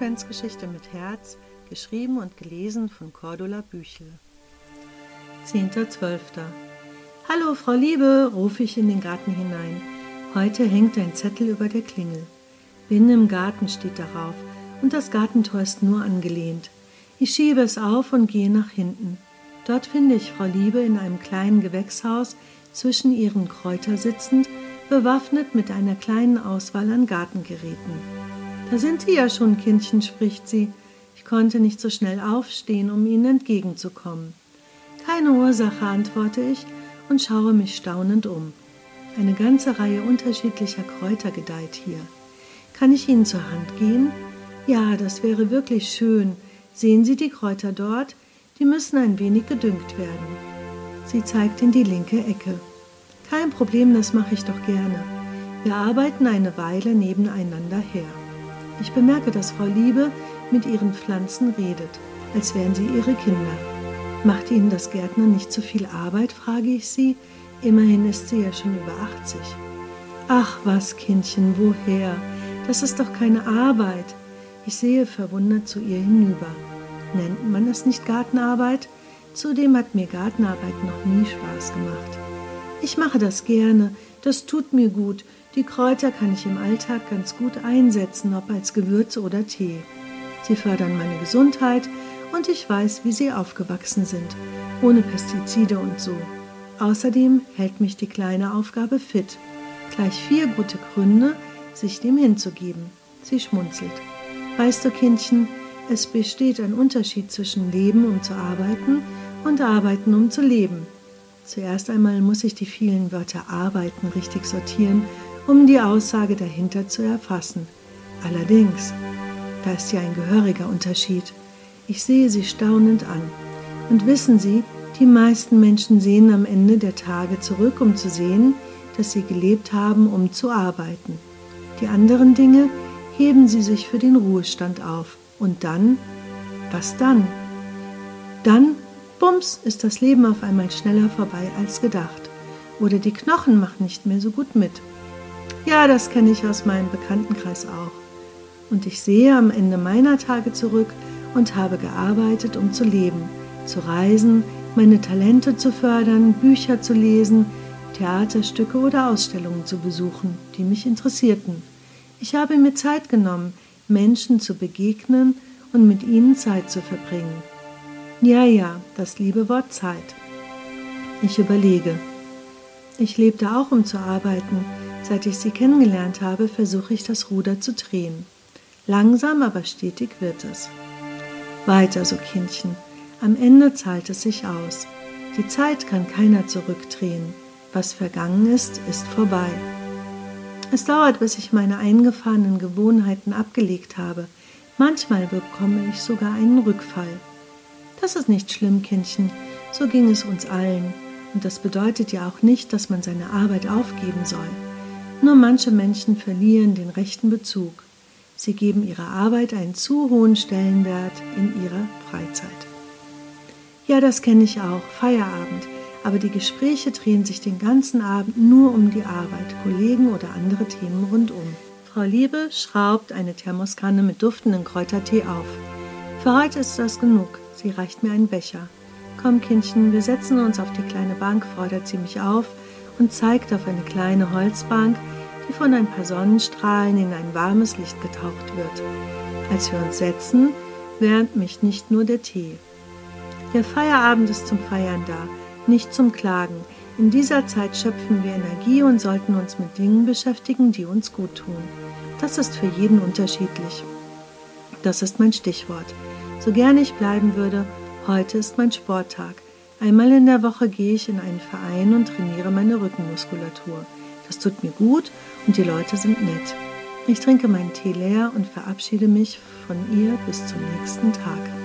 Adventsgeschichte mit Herz, geschrieben und gelesen von Cordula Büchel. 10.12. Hallo, Frau Liebe, rufe ich in den Garten hinein. Heute hängt ein Zettel über der Klingel. Binnen im Garten steht darauf und das Gartentor ist nur angelehnt. Ich schiebe es auf und gehe nach hinten. Dort finde ich Frau Liebe in einem kleinen Gewächshaus zwischen ihren Kräuter sitzend, bewaffnet mit einer kleinen Auswahl an Gartengeräten. Da sind Sie ja schon, Kindchen, spricht sie. Ich konnte nicht so schnell aufstehen, um Ihnen entgegenzukommen. Keine Ursache, antworte ich und schaue mich staunend um. Eine ganze Reihe unterschiedlicher Kräuter gedeiht hier. Kann ich Ihnen zur Hand gehen? Ja, das wäre wirklich schön. Sehen Sie die Kräuter dort? Die müssen ein wenig gedüngt werden. Sie zeigt in die linke Ecke. Kein Problem, das mache ich doch gerne. Wir arbeiten eine Weile nebeneinander her. Ich bemerke, dass Frau Liebe mit ihren Pflanzen redet, als wären sie ihre Kinder. Macht Ihnen das Gärtner nicht zu viel Arbeit, frage ich sie. Immerhin ist sie ja schon über 80. Ach was, Kindchen, woher? Das ist doch keine Arbeit. Ich sehe verwundert zu ihr hinüber. Nennt man das nicht Gartenarbeit? Zudem hat mir Gartenarbeit noch nie Spaß gemacht. Ich mache das gerne, das tut mir gut, die Kräuter kann ich im Alltag ganz gut einsetzen, ob als Gewürz oder Tee. Sie fördern meine Gesundheit und ich weiß, wie sie aufgewachsen sind, ohne Pestizide und so. Außerdem hält mich die kleine Aufgabe fit. Gleich vier gute Gründe, sich dem hinzugeben. Sie schmunzelt. Weißt du, Kindchen, es besteht ein Unterschied zwischen Leben, um zu arbeiten, und Arbeiten, um zu leben. Zuerst einmal muss ich die vielen Wörter arbeiten richtig sortieren um die Aussage dahinter zu erfassen. Allerdings, da ist ja ein gehöriger Unterschied. Ich sehe sie staunend an. Und wissen Sie, die meisten Menschen sehen am Ende der Tage zurück, um zu sehen, dass sie gelebt haben, um zu arbeiten. Die anderen Dinge heben sie sich für den Ruhestand auf. Und dann? Was dann? Dann, bums, ist das Leben auf einmal schneller vorbei als gedacht. Oder die Knochen machen nicht mehr so gut mit. Ja, das kenne ich aus meinem Bekanntenkreis auch. Und ich sehe am Ende meiner Tage zurück und habe gearbeitet, um zu leben, zu reisen, meine Talente zu fördern, Bücher zu lesen, Theaterstücke oder Ausstellungen zu besuchen, die mich interessierten. Ich habe mir Zeit genommen, Menschen zu begegnen und mit ihnen Zeit zu verbringen. Ja, ja, das liebe Wort Zeit. Ich überlege. Ich lebte auch, um zu arbeiten, Seit ich sie kennengelernt habe, versuche ich das Ruder zu drehen. Langsam, aber stetig wird es. Weiter so, Kindchen. Am Ende zahlt es sich aus. Die Zeit kann keiner zurückdrehen. Was vergangen ist, ist vorbei. Es dauert, bis ich meine eingefahrenen Gewohnheiten abgelegt habe. Manchmal bekomme ich sogar einen Rückfall. Das ist nicht schlimm, Kindchen. So ging es uns allen. Und das bedeutet ja auch nicht, dass man seine Arbeit aufgeben soll. Nur manche Menschen verlieren den rechten Bezug. Sie geben ihrer Arbeit einen zu hohen Stellenwert in ihrer Freizeit. Ja, das kenne ich auch, Feierabend, aber die Gespräche drehen sich den ganzen Abend nur um die Arbeit, Kollegen oder andere Themen rundum. Frau Liebe schraubt eine Thermoskanne mit duftenden Kräutertee auf. Für heute ist das genug. Sie reicht mir einen Becher. Komm, Kindchen, wir setzen uns auf die kleine Bank, fordert sie mich auf und zeigt auf eine kleine Holzbank, die von ein paar Sonnenstrahlen in ein warmes Licht getaucht wird. Als wir uns setzen, wärmt mich nicht nur der Tee. Der Feierabend ist zum Feiern da, nicht zum Klagen. In dieser Zeit schöpfen wir Energie und sollten uns mit Dingen beschäftigen, die uns gut tun. Das ist für jeden unterschiedlich. Das ist mein Stichwort. So gern ich bleiben würde, heute ist mein Sporttag. Einmal in der Woche gehe ich in einen Verein und trainiere meine Rückenmuskulatur. Das tut mir gut und die Leute sind nett. Ich trinke meinen Tee leer und verabschiede mich von ihr bis zum nächsten Tag.